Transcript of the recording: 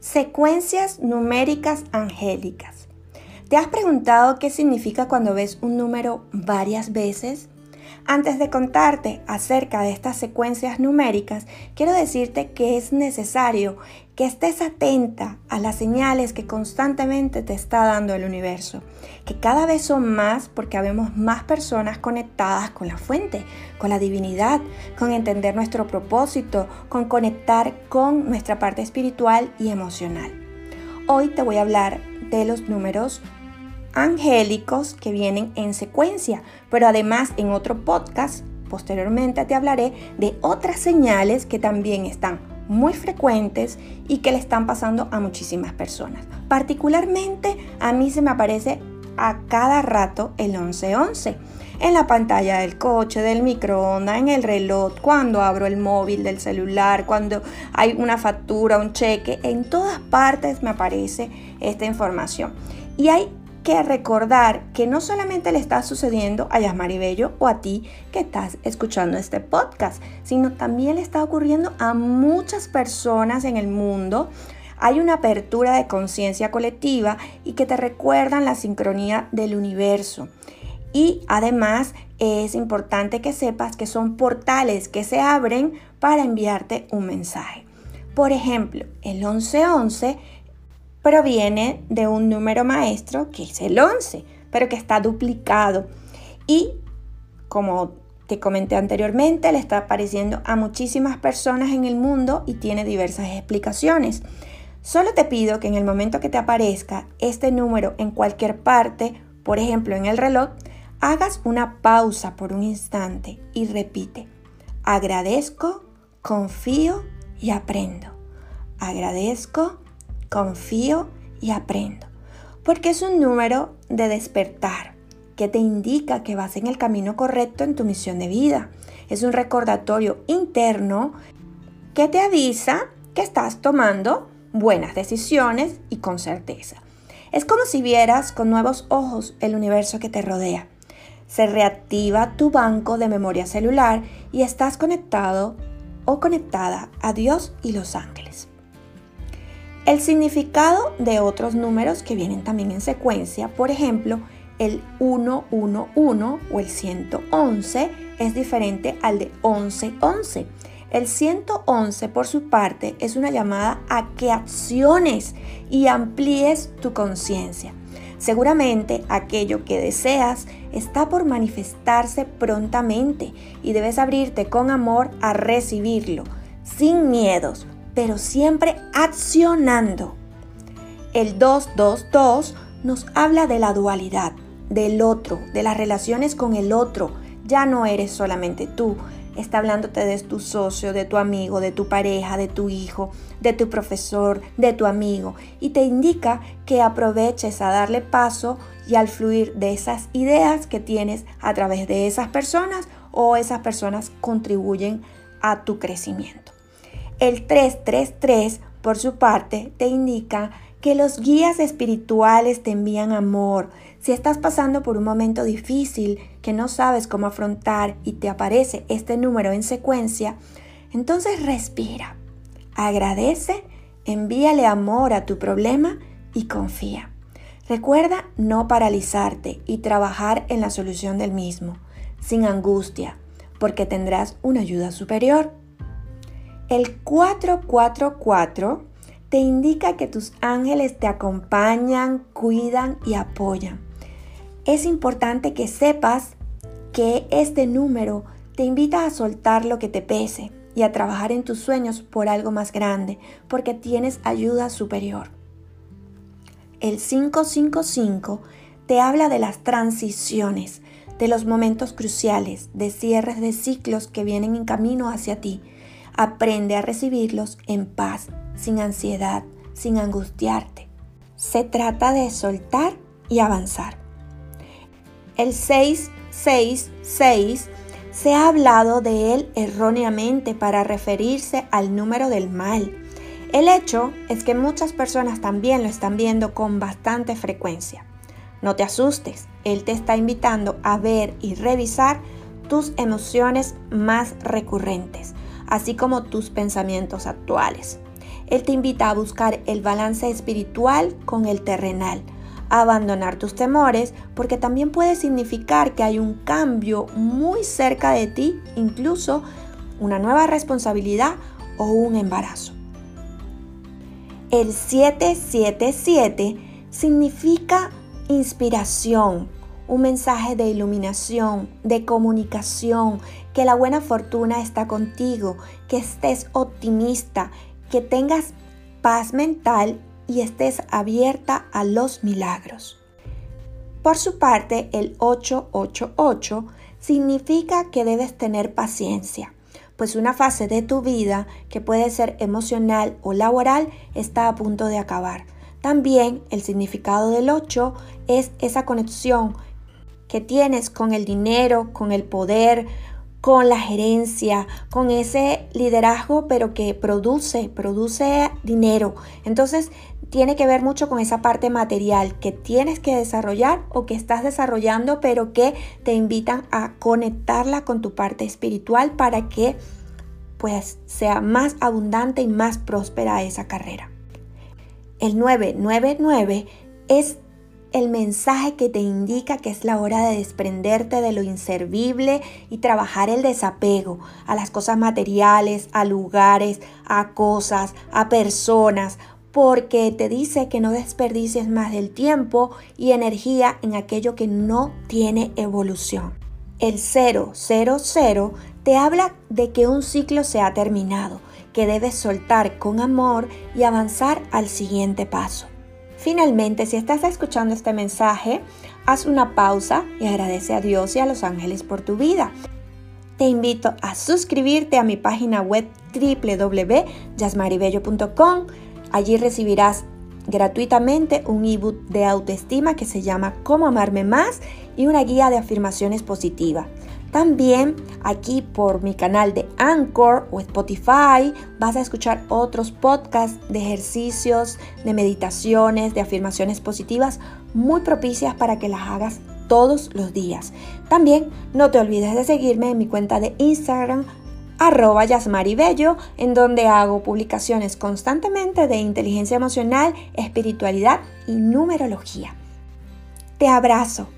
Secuencias numéricas angélicas. ¿Te has preguntado qué significa cuando ves un número varias veces? Antes de contarte acerca de estas secuencias numéricas, quiero decirte que es necesario que estés atenta a las señales que constantemente te está dando el universo, que cada vez son más porque habemos más personas conectadas con la fuente, con la divinidad, con entender nuestro propósito, con conectar con nuestra parte espiritual y emocional. Hoy te voy a hablar de los números angélicos que vienen en secuencia, pero además en otro podcast posteriormente te hablaré de otras señales que también están muy frecuentes y que le están pasando a muchísimas personas. Particularmente a mí se me aparece a cada rato el 1111 en la pantalla del coche, del microondas, en el reloj, cuando abro el móvil del celular, cuando hay una factura, un cheque, en todas partes me aparece esta información. Y hay que recordar que no solamente le está sucediendo a Yasmari Bello o a ti que estás escuchando este podcast, sino también le está ocurriendo a muchas personas en el mundo. Hay una apertura de conciencia colectiva y que te recuerdan la sincronía del universo. Y además es importante que sepas que son portales que se abren para enviarte un mensaje. Por ejemplo, el 1111 proviene de un número maestro que es el 11, pero que está duplicado. Y como te comenté anteriormente, le está apareciendo a muchísimas personas en el mundo y tiene diversas explicaciones. Solo te pido que en el momento que te aparezca este número en cualquier parte, por ejemplo en el reloj, hagas una pausa por un instante y repite, agradezco, confío y aprendo. Agradezco, confío y aprendo. Porque es un número de despertar que te indica que vas en el camino correcto en tu misión de vida. Es un recordatorio interno que te avisa que estás tomando buenas decisiones y con certeza. Es como si vieras con nuevos ojos el universo que te rodea. Se reactiva tu banco de memoria celular y estás conectado o conectada a Dios y los ángeles. El significado de otros números que vienen también en secuencia, por ejemplo, el 111 o el 111 es diferente al de 1111. El 111 por su parte es una llamada a que acciones y amplíes tu conciencia. Seguramente aquello que deseas está por manifestarse prontamente y debes abrirte con amor a recibirlo, sin miedos, pero siempre accionando. El 222 nos habla de la dualidad, del otro, de las relaciones con el otro. Ya no eres solamente tú. Está hablándote de tu socio, de tu amigo, de tu pareja, de tu hijo, de tu profesor, de tu amigo. Y te indica que aproveches a darle paso y al fluir de esas ideas que tienes a través de esas personas o esas personas contribuyen a tu crecimiento. El 333, por su parte, te indica que los guías espirituales te envían amor. Si estás pasando por un momento difícil que no sabes cómo afrontar y te aparece este número en secuencia, entonces respira, agradece, envíale amor a tu problema y confía. Recuerda no paralizarte y trabajar en la solución del mismo, sin angustia, porque tendrás una ayuda superior. El 444 te indica que tus ángeles te acompañan, cuidan y apoyan. Es importante que sepas que este número te invita a soltar lo que te pese y a trabajar en tus sueños por algo más grande, porque tienes ayuda superior. El 555 te habla de las transiciones, de los momentos cruciales, de cierres de ciclos que vienen en camino hacia ti Aprende a recibirlos en paz, sin ansiedad, sin angustiarte. Se trata de soltar y avanzar. El 666 se ha hablado de él erróneamente para referirse al número del mal. El hecho es que muchas personas también lo están viendo con bastante frecuencia. No te asustes, él te está invitando a ver y revisar tus emociones más recurrentes así como tus pensamientos actuales. Él te invita a buscar el balance espiritual con el terrenal, a abandonar tus temores, porque también puede significar que hay un cambio muy cerca de ti, incluso una nueva responsabilidad o un embarazo. El 777 significa inspiración, un mensaje de iluminación, de comunicación, que la buena fortuna está contigo, que estés optimista, que tengas paz mental y estés abierta a los milagros. Por su parte, el 888 significa que debes tener paciencia, pues una fase de tu vida, que puede ser emocional o laboral, está a punto de acabar. También el significado del 8 es esa conexión tienes con el dinero, con el poder, con la gerencia, con ese liderazgo, pero que produce, produce dinero. Entonces, tiene que ver mucho con esa parte material que tienes que desarrollar o que estás desarrollando, pero que te invitan a conectarla con tu parte espiritual para que pues sea más abundante y más próspera esa carrera. El 999 es el mensaje que te indica que es la hora de desprenderte de lo inservible y trabajar el desapego a las cosas materiales, a lugares, a cosas, a personas, porque te dice que no desperdicies más del tiempo y energía en aquello que no tiene evolución. El 000 te habla de que un ciclo se ha terminado, que debes soltar con amor y avanzar al siguiente paso. Finalmente, si estás escuchando este mensaje, haz una pausa y agradece a Dios y a los ángeles por tu vida. Te invito a suscribirte a mi página web www.yasmaribello.com. Allí recibirás gratuitamente un ebook de autoestima que se llama Cómo amarme más y una guía de afirmaciones positivas. También aquí por mi canal de Anchor o Spotify vas a escuchar otros podcasts de ejercicios, de meditaciones, de afirmaciones positivas muy propicias para que las hagas todos los días. También no te olvides de seguirme en mi cuenta de Instagram arroba yasmaribello, en donde hago publicaciones constantemente de inteligencia emocional, espiritualidad y numerología. Te abrazo